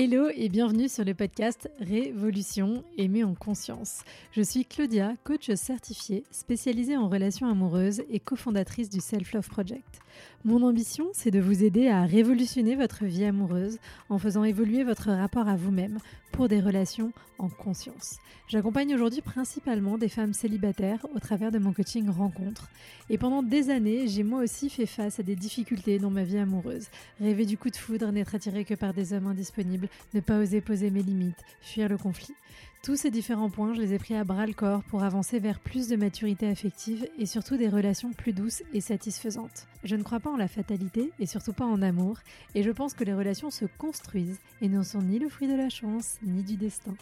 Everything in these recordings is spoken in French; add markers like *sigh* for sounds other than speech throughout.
Hello et bienvenue sur le podcast Révolution aimée en conscience. Je suis Claudia, coach certifiée, spécialisée en relations amoureuses et cofondatrice du Self Love Project. Mon ambition, c'est de vous aider à révolutionner votre vie amoureuse en faisant évoluer votre rapport à vous-même pour des relations en conscience. J'accompagne aujourd'hui principalement des femmes célibataires au travers de mon coaching rencontre. Et pendant des années, j'ai moi aussi fait face à des difficultés dans ma vie amoureuse. Rêver du coup de foudre, n'être attiré que par des hommes indisponibles, ne pas oser poser mes limites, fuir le conflit. Tous ces différents points, je les ai pris à bras le corps pour avancer vers plus de maturité affective et surtout des relations plus douces et satisfaisantes. Je ne crois pas en la fatalité et surtout pas en amour, et je pense que les relations se construisent et ne sont ni le fruit de la chance ni du destin.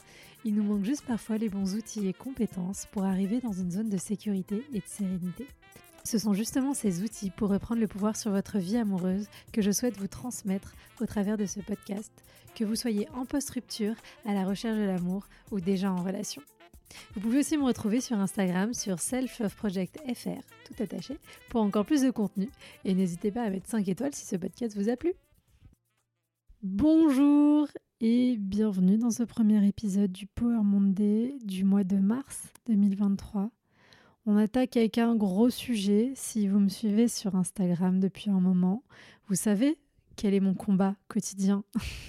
Il nous manque juste parfois les bons outils et compétences pour arriver dans une zone de sécurité et de sérénité. Ce sont justement ces outils pour reprendre le pouvoir sur votre vie amoureuse que je souhaite vous transmettre au travers de ce podcast, que vous soyez en post-rupture, à la recherche de l'amour ou déjà en relation. Vous pouvez aussi me retrouver sur Instagram sur selfofprojectfr, tout attaché, pour encore plus de contenu. Et n'hésitez pas à mettre 5 étoiles si ce podcast vous a plu. Bonjour et bienvenue dans ce premier épisode du Power Monday du mois de mars 2023. On attaque avec un gros sujet. Si vous me suivez sur Instagram depuis un moment, vous savez quel est mon combat quotidien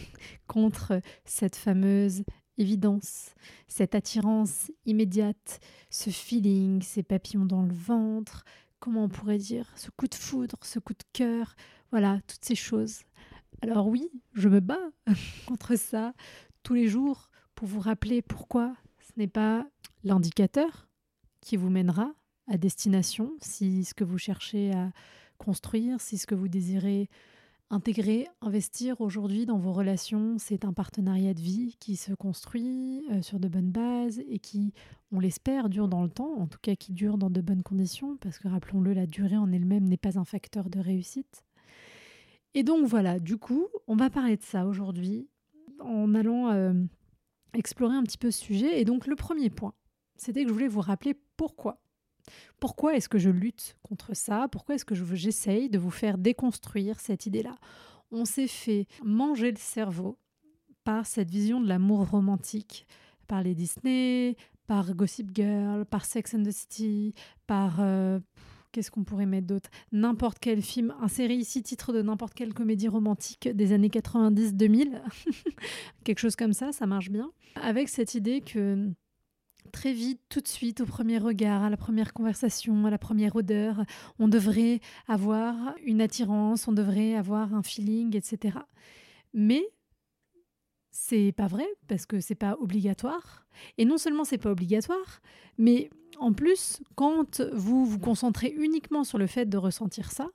*laughs* contre cette fameuse évidence, cette attirance immédiate, ce feeling, ces papillons dans le ventre, comment on pourrait dire, ce coup de foudre, ce coup de cœur, voilà, toutes ces choses. Alors oui, je me bats *laughs* contre ça tous les jours pour vous rappeler pourquoi ce n'est pas l'indicateur qui vous mènera à destination, si ce que vous cherchez à construire, si ce que vous désirez intégrer, investir aujourd'hui dans vos relations, c'est un partenariat de vie qui se construit euh, sur de bonnes bases et qui, on l'espère, dure dans le temps, en tout cas qui dure dans de bonnes conditions, parce que rappelons-le, la durée en elle-même n'est pas un facteur de réussite. Et donc voilà, du coup, on va parler de ça aujourd'hui en allant euh, explorer un petit peu ce sujet. Et donc le premier point, c'était que je voulais vous rappeler pourquoi? Pourquoi est-ce que je lutte contre ça? Pourquoi est-ce que j'essaye de vous faire déconstruire cette idée-là? On s'est fait manger le cerveau par cette vision de l'amour romantique, par les Disney, par Gossip Girl, par Sex and the City, par... Euh, qu'est-ce qu'on pourrait mettre d'autre? N'importe quel film, inséré ici titre de n'importe quelle comédie romantique des années 90-2000, *laughs* quelque chose comme ça, ça marche bien. Avec cette idée que très vite, tout de suite, au premier regard, à la première conversation, à la première odeur, on devrait avoir une attirance, on devrait avoir un feeling, etc. Mais c'est pas vrai parce que c'est pas obligatoire. Et non seulement c'est pas obligatoire, mais en plus, quand vous vous concentrez uniquement sur le fait de ressentir ça,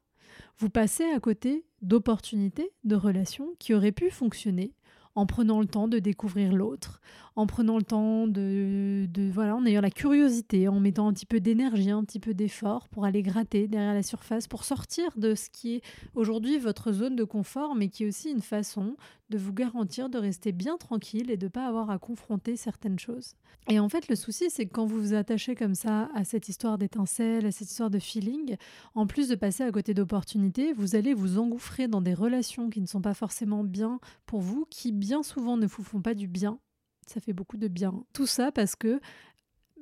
vous passez à côté d'opportunités, de relations qui auraient pu fonctionner en prenant le temps de découvrir l'autre, en prenant le temps de, voilà, en ayant la curiosité, en mettant un petit peu d'énergie, un petit peu d'effort pour aller gratter derrière la surface, pour sortir de ce qui est aujourd'hui votre zone de confort, mais qui est aussi une façon de vous garantir de rester bien tranquille et de ne pas avoir à confronter certaines choses. Et en fait, le souci, c'est que quand vous vous attachez comme ça à cette histoire d'étincelle, à cette histoire de feeling, en plus de passer à côté d'opportunités, vous allez vous engouffrer dans des relations qui ne sont pas forcément bien pour vous, qui bien souvent ne vous font pas du bien ça fait beaucoup de bien. Tout ça parce que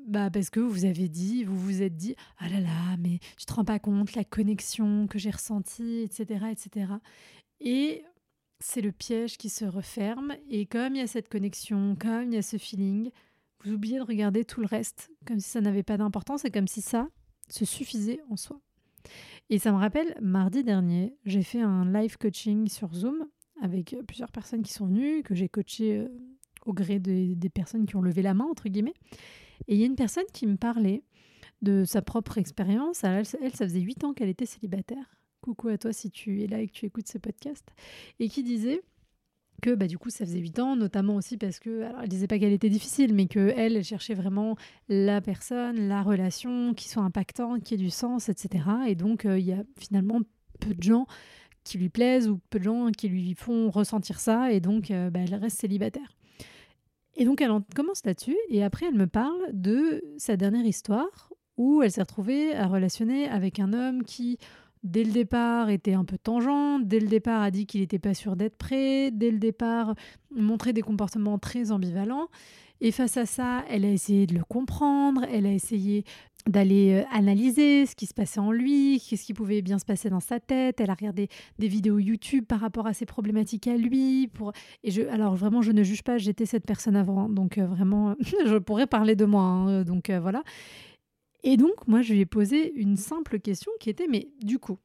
bah parce que vous avez dit, vous vous êtes dit, ah là là, mais tu te rends pas compte la connexion que j'ai ressentie, etc., etc. Et c'est le piège qui se referme. Et comme il y a cette connexion, comme il y a ce feeling, vous oubliez de regarder tout le reste, comme si ça n'avait pas d'importance et comme si ça se suffisait en soi. Et ça me rappelle, mardi dernier, j'ai fait un live coaching sur Zoom avec plusieurs personnes qui sont venues, que j'ai coaché euh, au gré des, personnes qui ont levé la main, entre guillemets. Et il y a une personne qui me parlait de sa propre expérience. Elle, ça faisait huit ans qu'elle était célibataire. Coucou à toi si tu es là et que tu écoutes ce podcast. Et qui disait que bah, du coup ça faisait huit ans, notamment aussi parce que, alors elle disait pas qu'elle était difficile, mais elle, elle cherchait vraiment la personne, la relation qui soit impactante, qui ait du sens, etc. Et donc euh, il y a finalement peu de gens qui lui plaisent ou peu de gens qui lui font ressentir ça, et donc euh, bah, elle reste célibataire. Et donc elle commence là-dessus et après elle me parle de sa dernière histoire où elle s'est retrouvée à relationner avec un homme qui dès le départ, était un peu tangent, dès le départ, a dit qu'il n'était pas sûr d'être prêt, dès le départ, montrait des comportements très ambivalents. Et face à ça, elle a essayé de le comprendre, elle a essayé d'aller euh, analyser ce qui se passait en lui, qu'est-ce qui pouvait bien se passer dans sa tête. Elle a regardé des vidéos YouTube par rapport à ses problématiques à lui. Pour... Et je, alors vraiment, je ne juge pas, j'étais cette personne avant, donc euh, vraiment, *laughs* je pourrais parler de moi. Hein. donc euh, voilà. Et donc, moi, je lui ai posé une simple question qui était, mais du coup,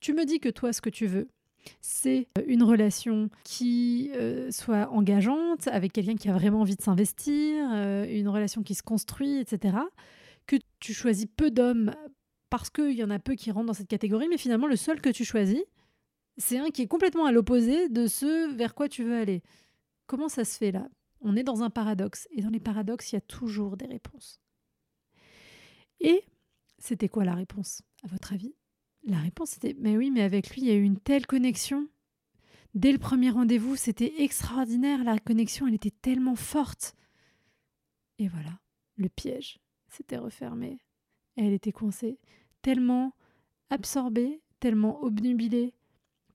tu me dis que toi, ce que tu veux, c'est une relation qui soit engageante, avec quelqu'un qui a vraiment envie de s'investir, une relation qui se construit, etc. Que tu choisis peu d'hommes parce qu'il y en a peu qui rentrent dans cette catégorie, mais finalement, le seul que tu choisis, c'est un qui est complètement à l'opposé de ce vers quoi tu veux aller. Comment ça se fait là? On est dans un paradoxe, et dans les paradoxes, il y a toujours des réponses. Et c'était quoi la réponse, à votre avis La réponse était Mais oui, mais avec lui, il y a eu une telle connexion. Dès le premier rendez-vous, c'était extraordinaire. La connexion, elle était tellement forte. Et voilà, le piège s'était refermé. Elle était coincée, tellement absorbée, tellement obnubilée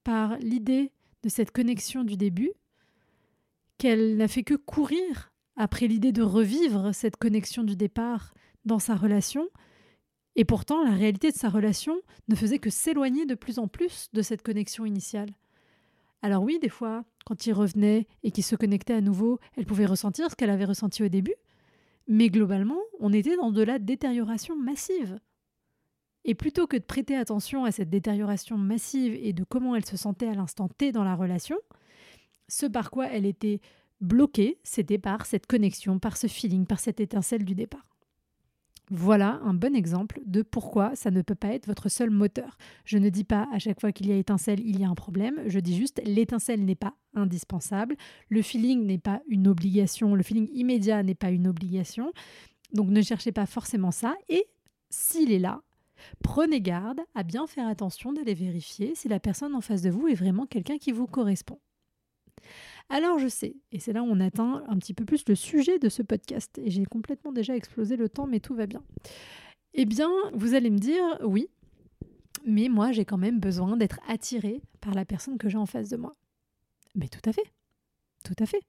par l'idée de cette connexion du début, qu'elle n'a fait que courir après l'idée de revivre cette connexion du départ dans sa relation, et pourtant la réalité de sa relation ne faisait que s'éloigner de plus en plus de cette connexion initiale. Alors oui, des fois, quand il revenait et qu'il se connectait à nouveau, elle pouvait ressentir ce qu'elle avait ressenti au début, mais globalement, on était dans de la détérioration massive. Et plutôt que de prêter attention à cette détérioration massive et de comment elle se sentait à l'instant T dans la relation, ce par quoi elle était bloquée, c'était par cette connexion, par ce feeling, par cette étincelle du départ. Voilà un bon exemple de pourquoi ça ne peut pas être votre seul moteur. Je ne dis pas à chaque fois qu'il y a étincelle, il y a un problème. Je dis juste l'étincelle n'est pas indispensable. Le feeling n'est pas une obligation. Le feeling immédiat n'est pas une obligation. Donc ne cherchez pas forcément ça. Et s'il est là, prenez garde à bien faire attention d'aller vérifier si la personne en face de vous est vraiment quelqu'un qui vous correspond. Alors je sais, et c'est là où on atteint un petit peu plus le sujet de ce podcast, et j'ai complètement déjà explosé le temps, mais tout va bien. Eh bien, vous allez me dire, oui, mais moi j'ai quand même besoin d'être attiré par la personne que j'ai en face de moi. Mais tout à fait, tout à fait.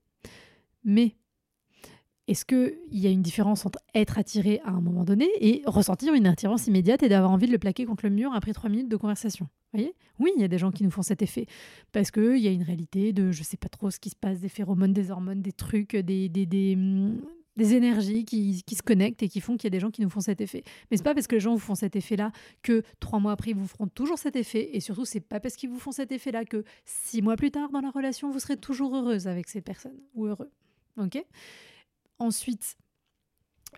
Mais est-ce qu'il y a une différence entre être attiré à un moment donné et ressentir une attirance immédiate et d'avoir envie de le plaquer contre le mur après trois minutes de conversation? Voyez? Oui, il y a des gens qui nous font cet effet. Parce qu'il y a une réalité de je ne sais pas trop ce qui se passe, des phéromones, des hormones, des trucs, des, des, des, hum, énergies qui, qui, se connectent et qui font qu'il y a des gens qui nous font cet effet. Mais c'est pas parce que les gens vous font cet effet-là que trois mois après, ils vous feront toujours cet effet. Et surtout, c'est pas parce qu'ils vous font cet effet-là que six mois plus tard dans la relation, vous serez toujours heureuse avec ces personnes ou heureux. Ok? Ensuite,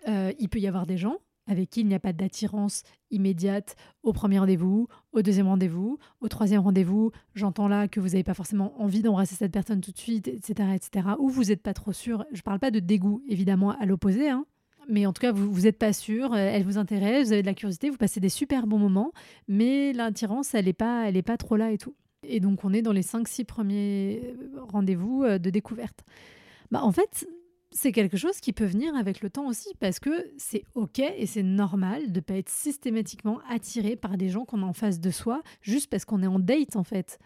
euh, il peut y avoir des gens avec qui il n'y a pas d'attirance immédiate au premier rendez-vous, au deuxième rendez-vous, au troisième rendez-vous. J'entends là que vous n'avez pas forcément envie d'embrasser cette personne tout de suite, etc., etc. Ou vous n'êtes pas trop sûr. Je ne parle pas de dégoût, évidemment, à l'opposé, hein. mais en tout cas, vous n'êtes pas sûr. Euh, elle vous intéresse, vous avez de la curiosité, vous passez des super bons moments, mais l'attirance, elle n'est pas, pas trop là et tout. Et donc, on est dans les 5-6 premiers rendez-vous euh, de découverte. Bah, en fait, c'est quelque chose qui peut venir avec le temps aussi parce que c'est ok et c'est normal de pas être systématiquement attiré par des gens qu'on a en face de soi juste parce qu'on est en date en fait.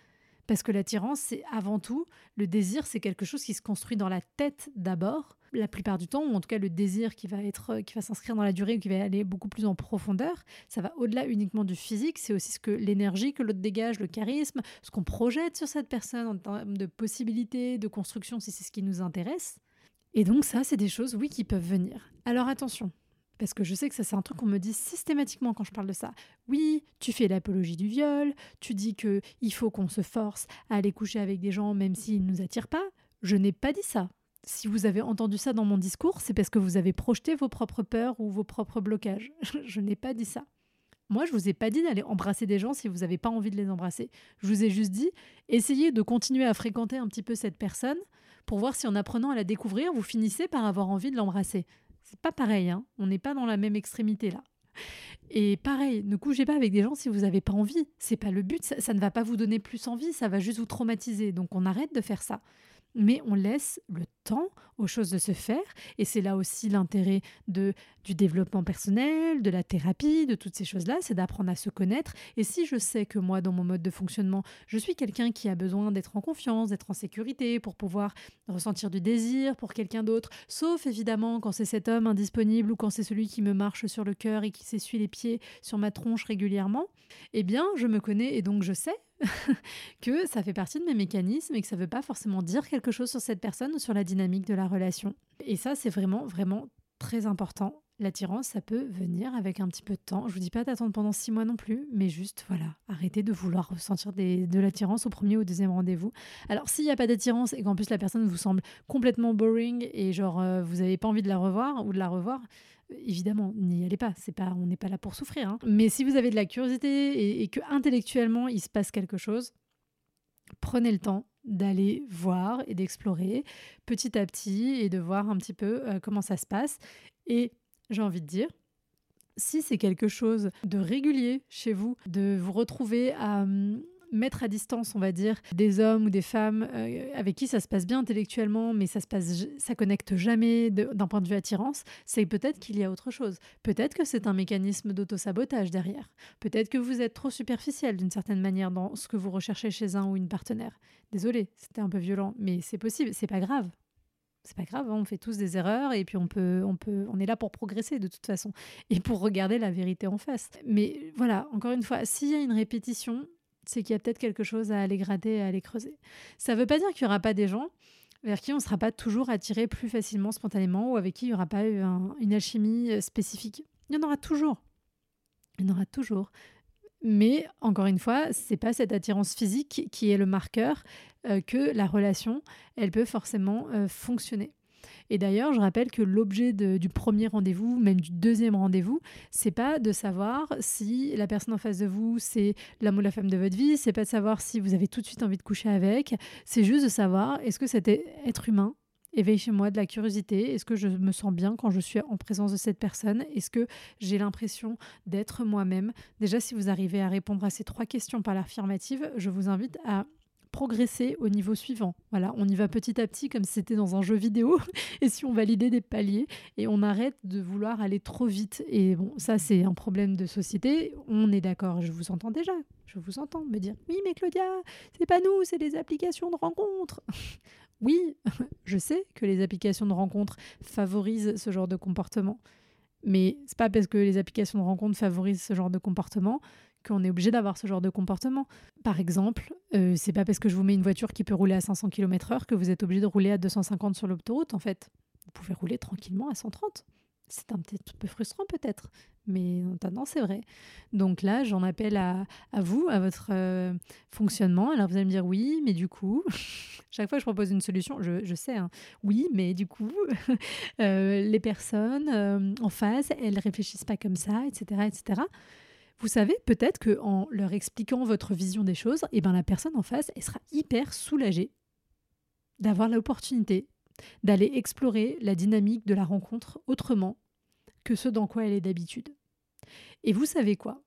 Parce que l'attirance, c'est avant tout, le désir, c'est quelque chose qui se construit dans la tête d'abord, la plupart du temps, ou en tout cas le désir qui va être, qui va s'inscrire dans la durée ou qui va aller beaucoup plus en profondeur, ça va au-delà uniquement du physique, c'est aussi ce que l'énergie que l'autre dégage, le charisme, ce qu'on projette sur cette personne en termes de possibilités, de construction, si c'est ce qui nous intéresse. Et donc ça, c'est des choses, oui, qui peuvent venir. Alors attention, parce que je sais que ça, c'est un truc qu'on me dit systématiquement quand je parle de ça. Oui, tu fais l'apologie du viol, tu dis que il faut qu'on se force à aller coucher avec des gens même s'ils ne nous attirent pas. Je n'ai pas dit ça. Si vous avez entendu ça dans mon discours, c'est parce que vous avez projeté vos propres peurs ou vos propres blocages. *laughs* je n'ai pas dit ça. Moi, je vous ai pas dit d'aller embrasser des gens si vous n'avez pas envie de les embrasser. Je vous ai juste dit, essayez de continuer à fréquenter un petit peu cette personne pour voir si en apprenant à la découvrir, vous finissez par avoir envie de l'embrasser. C'est pas pareil, hein on n'est pas dans la même extrémité là. Et pareil, ne couchez pas avec des gens si vous n'avez pas envie. C'est pas le but, ça, ne va pas vous donner plus envie, ça va juste vous traumatiser. Donc on arrête de faire ça. Mais on laisse le temps aux choses de se faire. Et c'est là aussi l'intérêt de, du développement personnel, de la thérapie, de toutes ces choses-là, c'est d'apprendre à se connaître. Et si je sais que moi, dans mon mode de fonctionnement, je suis quelqu'un qui a besoin d'être en confiance, d'être en sécurité, pour pouvoir ressentir du désir pour quelqu'un d'autre, sauf évidemment quand c'est cet homme indisponible ou quand c'est celui qui me marche sur le cœur et qui s'essuie les pieds sur ma tronche régulièrement, eh bien, je me connais et donc je sais *laughs* que ça fait partie de mes mécanismes et que ça ne veut pas forcément dire quelque chose sur cette personne ou sur la dynamique de la relation. Et ça, c'est vraiment, vraiment très important. L'attirance, ça peut venir avec un petit peu de temps. Je vous dis pas d'attendre pendant six mois non plus, mais juste, voilà, arrêtez de vouloir ressentir de l'attirance au premier ou au deuxième rendez-vous. Alors, s'il n'y a pas d'attirance et qu'en plus la personne vous semble complètement boring et genre euh, vous n'avez pas envie de la revoir ou de la revoir, évidemment, n'y allez pas. C'est pas, on n'est pas là pour souffrir. Hein. Mais si vous avez de la curiosité et, que intellectuellement il se passe quelque chose, prenez le temps d'aller voir et d'explorer petit à petit et de voir un petit peu euh, comment ça se passe. Et j'ai envie de dire, si c'est quelque chose de régulier chez vous, de vous retrouver à hum, mettre à distance, on va dire, des hommes ou des femmes euh, avec qui ça se passe bien intellectuellement, mais ça se passe, ça connecte jamais d'un point de vue attirance, c'est peut-être qu'il y a autre chose. Peut-être que c'est un mécanisme d'auto-sabotage derrière. Peut-être que vous êtes trop superficiel d'une certaine manière dans ce que vous recherchez chez un ou une partenaire. Désolé, c'était un peu violent, mais c'est possible, c'est pas grave. C'est pas grave, hein, on fait tous des erreurs et puis on peut, on peut, on est là pour progresser de toute façon et pour regarder la vérité en face. Mais voilà, encore une fois, s'il y a une répétition, c'est qu'il y a peut-être quelque chose à aller gratter, à aller creuser. Ça ne veut pas dire qu'il n'y aura pas des gens vers qui on ne sera pas toujours attiré plus facilement, spontanément, ou avec qui il n'y aura pas eu une alchimie euh, spécifique. Il y en aura toujours. Il y en aura toujours. Mais encore une fois, c'est pas cette attirance physique qui est le marqueur euh, que la relation, elle peut forcément euh, fonctionner. Et d'ailleurs, je rappelle que l'objet du premier rendez-vous, même du deuxième rendez-vous, c'est pas de savoir si la personne en face de vous, c'est l'homme ou la femme de votre vie, c'est pas de savoir si vous avez tout de suite envie de coucher avec, c'est juste de savoir est-ce que cet être humain éveille chez moi de la curiosité Est-ce que je me sens bien quand je suis en présence de cette personne Est-ce que j'ai l'impression d'être moi-même. Déjà, si vous arrivez à répondre à ces trois questions par l'affirmative, je vous invite à progresser au niveau suivant. Voilà, on y va petit à petit comme si c'était dans un jeu vidéo *laughs* et si on validait des paliers et on arrête de vouloir aller trop vite. Et bon, ça c'est un problème de société. On est d'accord, je vous entends déjà. Je vous entends me dire "Oui, mais Claudia, c'est pas nous, c'est les applications de rencontres." *laughs* oui, *laughs* je sais que les applications de rencontres favorisent ce genre de comportement. Mais c'est pas parce que les applications de rencontres favorisent ce genre de comportement qu'on est obligé d'avoir ce genre de comportement. Par exemple, euh, c'est pas parce que je vous mets une voiture qui peut rouler à 500 km/h que vous êtes obligé de rouler à 250 sur l'autoroute, en fait. Vous pouvez rouler tranquillement à 130. C'est un petit peu frustrant peut-être, mais en c'est vrai. Donc là, j'en appelle à, vous, à votre euh, fonctionnement. Alors vous allez me dire oui, mais du coup, *laughs* chaque fois que je propose une solution, je, sais, hein, oui, mais du coup, *laughs* euh, les personnes en face, elles réfléchissent pas comme ça, etc., etc. Vous savez, peut-être qu'en leur expliquant votre vision des choses, eh ben, la personne en face, elle sera hyper soulagée d'avoir l'opportunité d'aller explorer la dynamique de la rencontre autrement que ce dans quoi elle est d'habitude. Et vous savez quoi?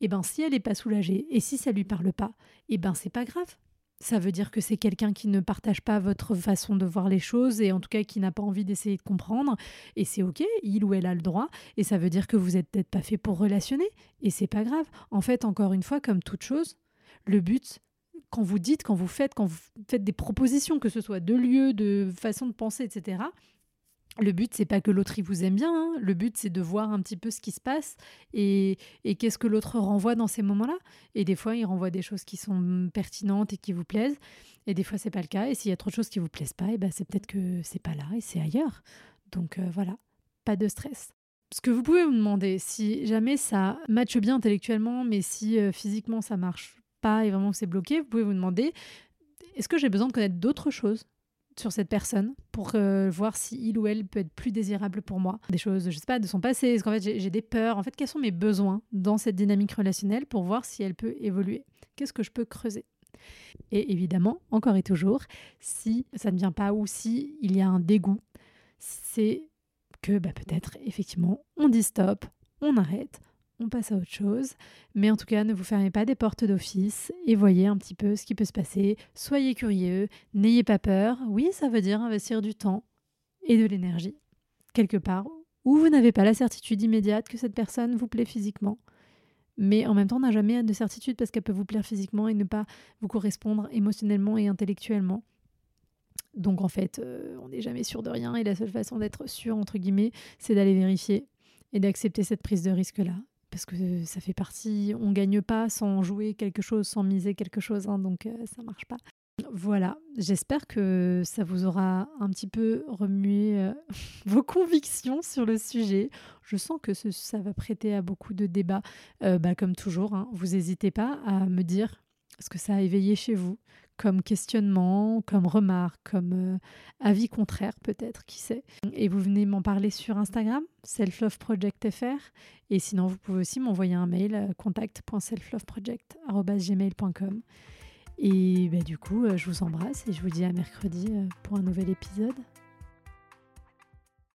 Eh ben si elle n'est pas soulagée et si ça lui parle pas, eh ben c'est pas grave ça veut dire que c'est quelqu'un qui ne partage pas votre façon de voir les choses et en tout cas qui n'a pas envie d'essayer de comprendre. Et c'est ok, il ou elle a le droit. Et ça veut dire que vous n'êtes peut-être pas fait pour relationner. Et c'est pas grave. En fait, encore une fois, comme toute chose, le but, quand vous dites, quand vous faites, quand vous faites des propositions, que ce soit de lieu, de façon de penser, etc., le but, c'est pas que l'autre vous aime bien. Hein. Le but, c'est de voir un petit peu ce qui se passe et, qu'est-ce que l'autre renvoie dans ces moments-là. Et des fois, il renvoie des choses qui sont pertinentes et qui vous plaisent. Et des fois, c'est pas le cas. Et s'il y a trop de choses qui vous plaisent pas, et ben c'est peut-être que c'est pas là et c'est ailleurs. Donc euh, voilà, pas de stress. Ce que vous pouvez vous demander, si jamais ça matche bien intellectuellement, mais si euh, physiquement ça marche pas et vraiment c'est bloqué, vous pouvez vous demander est-ce que j'ai besoin de connaître d'autres choses? Sur cette personne pour euh, voir si il ou elle peut être plus désirable pour moi. Des choses, je sais pas, de son passé, est-ce qu'en fait j'ai des peurs, en fait quels sont mes besoins dans cette dynamique relationnelle pour voir si elle peut évoluer? Qu'est-ce que je peux creuser? Et évidemment, encore et toujours, si ça ne vient pas ou si il y a un dégoût, c'est que bah, peut-être effectivement on dit stop, on arrête, on passe à autre chose. Mais en tout cas, ne vous fermez pas des portes d'office et voyez un petit peu ce qui peut se passer. Soyez curieux, n'ayez pas peur. Oui, ça veut dire investir du temps et de l'énergie quelque part où vous n'avez pas la certitude immédiate que cette personne vous plaît physiquement. Mais en même temps, on n'a jamais de certitude parce qu'elle peut vous plaire physiquement et ne pas vous correspondre émotionnellement et intellectuellement. Donc en fait, euh, on n'est jamais sûr de rien et la seule façon d'être sûr, entre guillemets, c'est d'aller vérifier et d'accepter cette prise de risque-là parce que ça fait partie, on gagne pas sans jouer quelque chose, sans miser quelque chose, hein, donc euh, ça marche pas. Voilà, j'espère que ça vous aura un petit peu remué euh, *laughs* vos convictions sur le sujet. Je sens que ça va prêter à beaucoup de débats, euh, bah, comme toujours. Hein. vous n'hésitez pas à me dire ce que ça a éveillé chez vous, comme questionnement, comme remarque, comme euh, avis contraire peut-être, qui sait. Et vous venez m'en parler sur Instagram, selfloveprojectfr. Et sinon, vous pouvez aussi m'envoyer un mail, euh, contact.selfloveproject.gmail.com. Et bah, du coup, euh, je vous embrasse et je vous dis à mercredi pour un nouvel épisode.